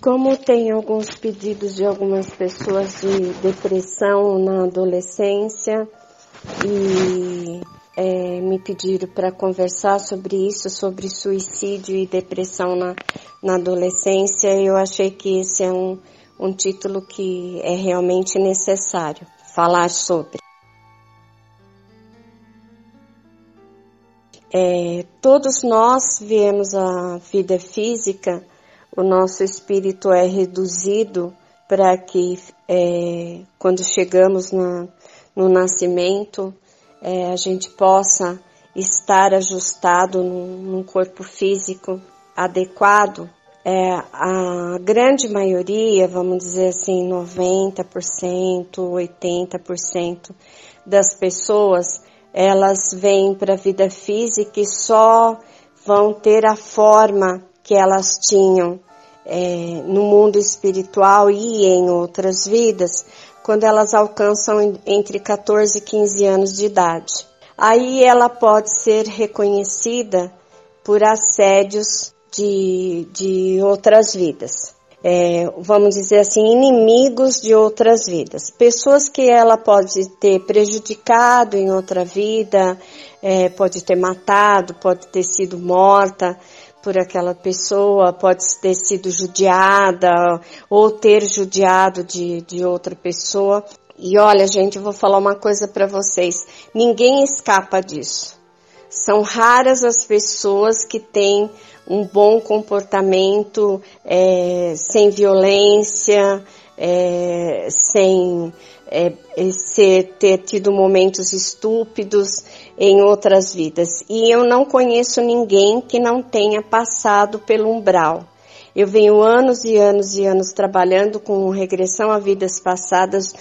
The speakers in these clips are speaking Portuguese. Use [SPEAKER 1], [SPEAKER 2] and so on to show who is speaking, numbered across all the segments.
[SPEAKER 1] Como tem alguns pedidos de algumas pessoas de depressão na adolescência e é, me pediram para conversar sobre isso, sobre suicídio e depressão na, na adolescência, eu achei que esse é um, um título que é realmente necessário falar sobre. É, todos nós viemos a vida física, o nosso espírito é reduzido para que é, quando chegamos na, no nascimento é, a gente possa estar ajustado num, num corpo físico adequado. É, a grande maioria, vamos dizer assim, 90%, 80% das pessoas elas vêm para a vida física e só vão ter a forma que elas tinham é, no mundo espiritual e em outras vidas quando elas alcançam entre 14 e 15 anos de idade. Aí ela pode ser reconhecida por assédios de, de outras vidas é, vamos dizer assim, inimigos de outras vidas. Pessoas que ela pode ter prejudicado em outra vida, é, pode ter matado, pode ter sido morta por aquela pessoa, pode ter sido judiada ou ter judiado de, de outra pessoa. E olha, gente, eu vou falar uma coisa para vocês: ninguém escapa disso. São raras as pessoas que têm um bom comportamento é, sem violência, é, sem é, ser, ter tido momentos estúpidos em outras vidas. E eu não conheço ninguém que não tenha passado pelo umbral. Eu venho anos e anos e anos trabalhando com regressão a vidas passadas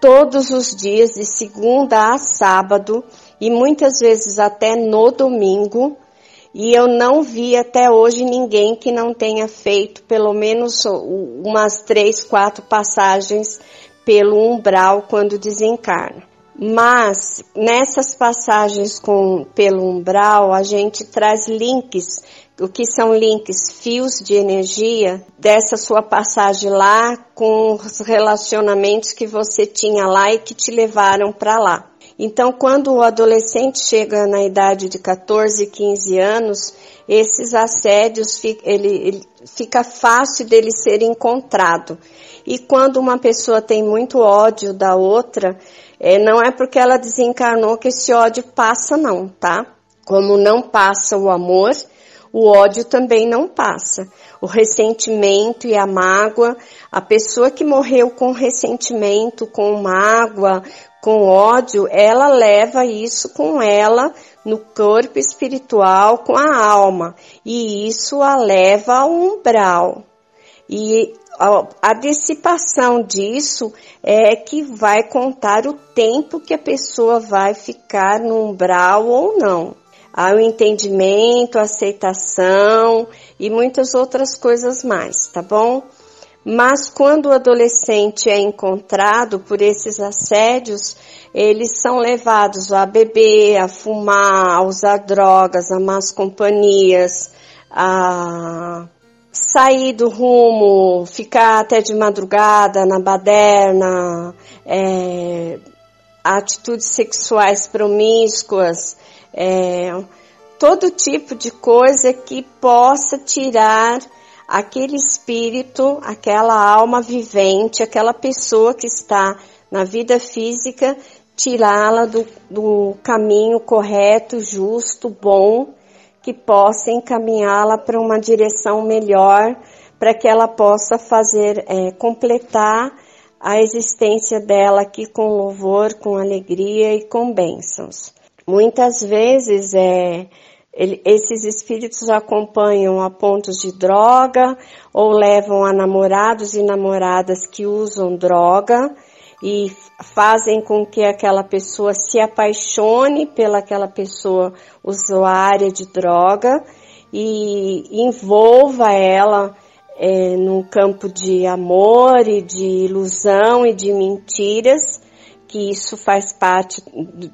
[SPEAKER 1] todos os dias, de segunda a sábado, e muitas vezes até no domingo, e eu não vi até hoje ninguém que não tenha feito pelo menos umas três, quatro passagens pelo umbral quando desencarna. Mas nessas passagens com, pelo umbral, a gente traz links, o que são links, fios de energia dessa sua passagem lá com os relacionamentos que você tinha lá e que te levaram para lá. Então, quando o adolescente chega na idade de 14, 15 anos, esses assédios ele, ele fica fácil dele ser encontrado. E quando uma pessoa tem muito ódio da outra, é, não é porque ela desencarnou que esse ódio passa, não, tá? Como não passa o amor, o ódio também não passa. O ressentimento e a mágoa, a pessoa que morreu com ressentimento, com mágoa, com ódio, ela leva isso com ela no corpo espiritual, com a alma, e isso a leva ao umbral. E a, dissipação disso é que vai contar o tempo que a pessoa vai ficar no umbral ou não. Há o entendimento, aceitação e muitas outras coisas mais, tá bom? Mas quando o adolescente é encontrado por esses assédios, eles são levados a beber, a fumar, a usar drogas, a más companhias, a sair do rumo, ficar até de madrugada na baderna, é, atitudes sexuais promíscuas, é, todo tipo de coisa que possa tirar aquele espírito, aquela alma vivente, aquela pessoa que está na vida física, tirá-la do, do caminho correto, justo, bom, que possa encaminhá-la para uma direção melhor, para que ela possa fazer, é, completar a existência dela aqui com louvor, com alegria e com bênçãos. Muitas vezes é, ele, esses espíritos acompanham a pontos de droga ou levam a namorados e namoradas que usam droga e fazem com que aquela pessoa se apaixone pelaquela pessoa usuária de droga e envolva ela é, num campo de amor e de ilusão e de mentiras que isso faz parte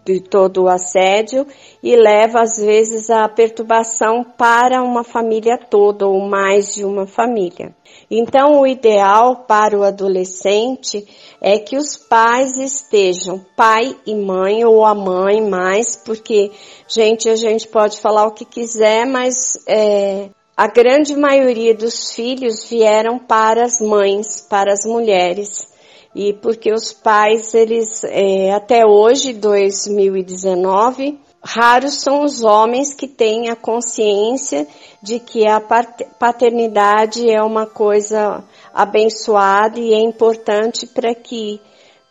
[SPEAKER 1] de todo o assédio e leva às vezes a perturbação para uma família toda ou mais de uma família. Então, o ideal para o adolescente é que os pais estejam, pai e mãe, ou a mãe mais, porque, gente, a gente pode falar o que quiser, mas é, a grande maioria dos filhos vieram para as mães, para as mulheres. E porque os pais, eles, é, até hoje, 2019, Raros são os homens que têm a consciência de que a paternidade é uma coisa abençoada e é importante para que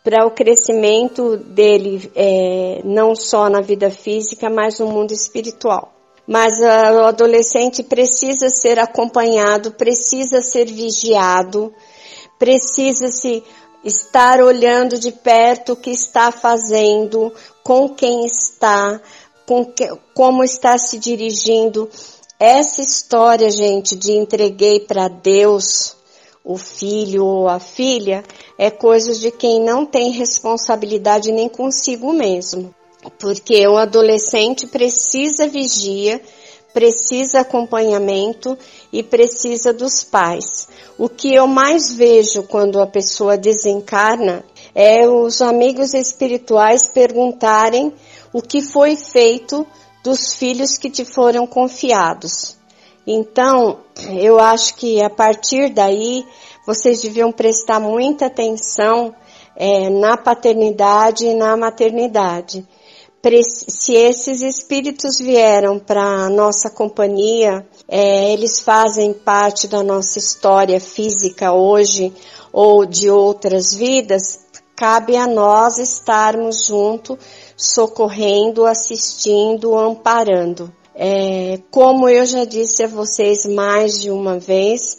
[SPEAKER 1] para o crescimento dele é, não só na vida física, mas no mundo espiritual. Mas uh, o adolescente precisa ser acompanhado, precisa ser vigiado, precisa se estar olhando de perto o que está fazendo, com quem está, com que, como está se dirigindo. Essa história, gente, de entreguei para Deus o filho ou a filha, é coisa de quem não tem responsabilidade nem consigo mesmo. Porque o adolescente precisa vigia, precisa acompanhamento e precisa dos pais. O que eu mais vejo quando a pessoa desencarna é os amigos espirituais perguntarem o que foi feito dos filhos que te foram confiados. Então, eu acho que a partir daí vocês deviam prestar muita atenção é, na paternidade e na maternidade. Se esses espíritos vieram para nossa companhia, é, eles fazem parte da nossa história física hoje ou de outras vidas, cabe a nós estarmos junto socorrendo, assistindo, amparando. É, como eu já disse a vocês mais de uma vez,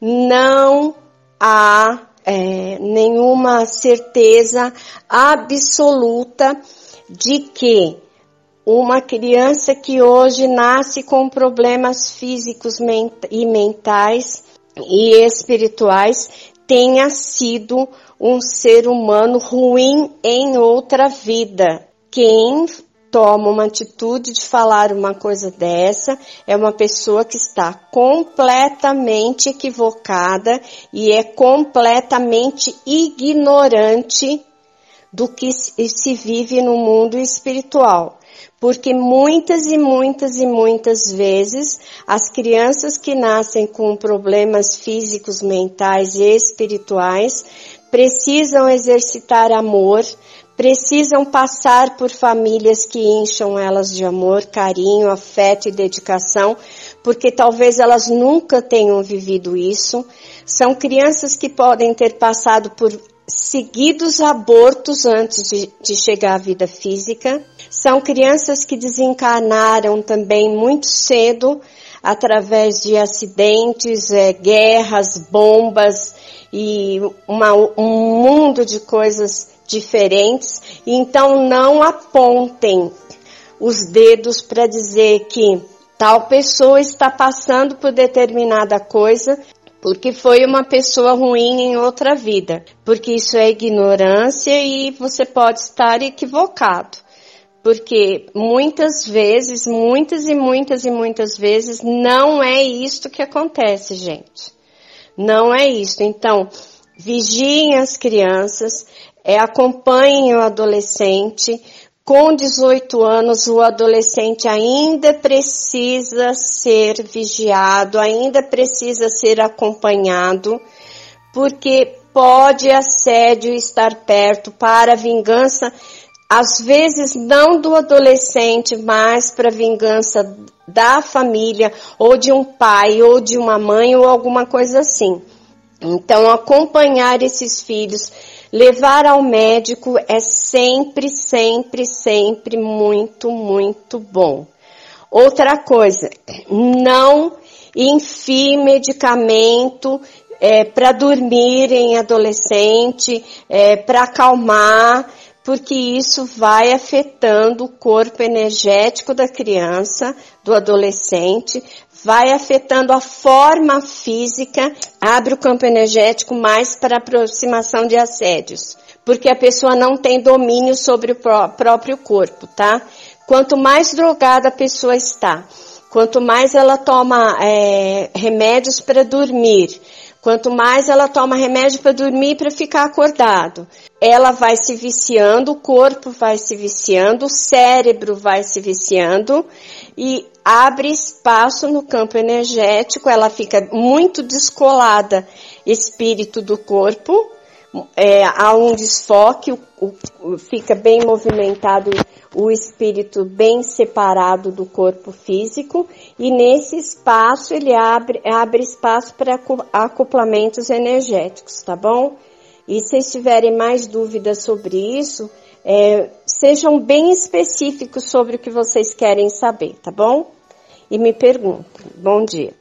[SPEAKER 1] não há é, nenhuma certeza absoluta de que uma criança que hoje nasce com problemas físicos e mentais e espirituais tenha sido um ser humano ruim em outra vida. Quem toma uma atitude de falar uma coisa dessa é uma pessoa que está completamente equivocada e é completamente ignorante do que se vive no mundo espiritual. Porque muitas e muitas e muitas vezes as crianças que nascem com problemas físicos, mentais e espirituais precisam exercitar amor, precisam passar por famílias que incham elas de amor, carinho, afeto e dedicação, porque talvez elas nunca tenham vivido isso. São crianças que podem ter passado por seguidos abortos antes de, de, chegar à vida física. São crianças que desencarnaram também muito cedo através de acidentes, é, guerras, bombas e uma, um mundo de coisas diferentes, então não apontem os dedos para dizer que tal pessoa está passando por determinada coisa porque foi uma pessoa ruim em outra vida, porque isso é ignorância e você pode estar equivocado. Porque muitas vezes, muitas e muitas e muitas vezes, não é isto que acontece, gente. Não é isso. Então, vigiem as crianças, é, acompanhem o adolescente. Com 18 anos, o adolescente ainda precisa ser vigiado, ainda precisa ser acompanhado, porque pode assédio estar perto para vingança, às vezes não do adolescente, mas para vingança da família, ou de um pai, ou de uma mãe, ou alguma coisa assim. Então, acompanhar esses filhos Levar ao médico é sempre, sempre, sempre muito, muito bom. Outra coisa, não enfie medicamento é, para dormir em adolescente, é, para acalmar, porque isso vai afetando o corpo energético da criança, do adolescente, vai afetando a forma física, abre o campo energético mais para aproximação de assédios. porque a pessoa não tem domínio sobre o próprio corpo, tá? Quanto mais drogada a pessoa está, quanto mais ela toma é, remédios para dormir, quanto mais ela toma remédio para dormir para ficar acordado, ela vai se viciando, o corpo vai se viciando, o cérebro vai se viciando e abre espaço no campo energético, ela fica muito descolada espírito do corpo, é, há um desfoque, o, o, fica bem movimentado o espírito bem separado do corpo físico e nesse espaço ele abre, abre espaço para acoplamentos energéticos, tá bom? E se tiverem mais dúvidas sobre isso, é, sejam bem específicos sobre o que vocês querem saber, tá bom? E me perguntem. Bom dia.